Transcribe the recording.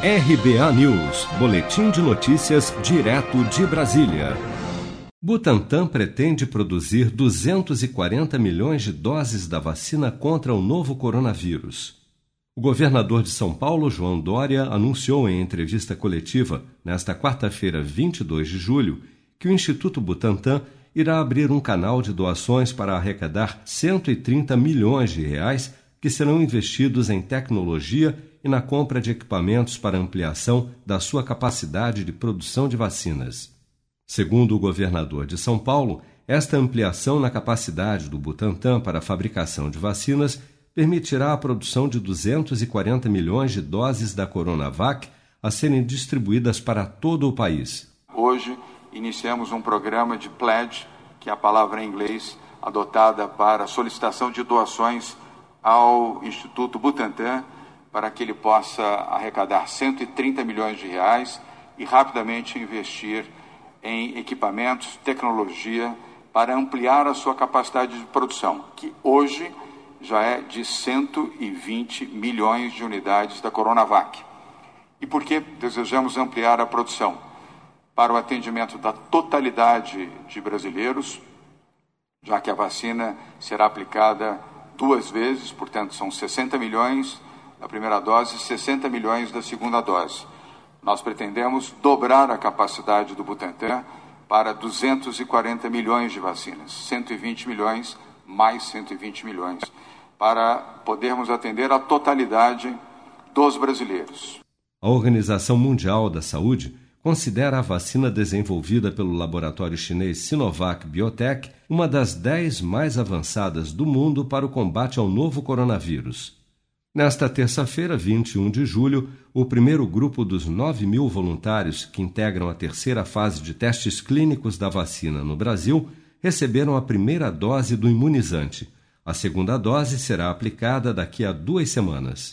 RBA News, Boletim de Notícias, direto de Brasília. Butantan pretende produzir 240 milhões de doses da vacina contra o novo coronavírus. O governador de São Paulo, João Dória, anunciou em entrevista coletiva, nesta quarta-feira, 22 de julho, que o Instituto Butantan irá abrir um canal de doações para arrecadar 130 milhões de reais que serão investidos em tecnologia e na compra de equipamentos para ampliação da sua capacidade de produção de vacinas. Segundo o governador de São Paulo, esta ampliação na capacidade do Butantan para a fabricação de vacinas permitirá a produção de 240 milhões de doses da Coronavac a serem distribuídas para todo o país. Hoje iniciamos um programa de pledge, que é a palavra em inglês adotada para solicitação de doações ao Instituto Butantan para que ele possa arrecadar 130 milhões de reais e rapidamente investir em equipamentos, tecnologia para ampliar a sua capacidade de produção, que hoje já é de 120 milhões de unidades da Coronavac. E por que desejamos ampliar a produção? Para o atendimento da totalidade de brasileiros, já que a vacina será aplicada duas vezes, portanto, são 60 milhões da primeira dose e 60 milhões da segunda dose. Nós pretendemos dobrar a capacidade do Butantan para 240 milhões de vacinas, 120 milhões mais 120 milhões, para podermos atender a totalidade dos brasileiros. A Organização Mundial da Saúde considera a vacina desenvolvida pelo laboratório chinês Sinovac Biotech uma das dez mais avançadas do mundo para o combate ao novo coronavírus. Nesta terça-feira, 21 de julho, o primeiro grupo dos 9 mil voluntários que integram a terceira fase de testes clínicos da vacina no Brasil receberam a primeira dose do imunizante. A segunda dose será aplicada daqui a duas semanas.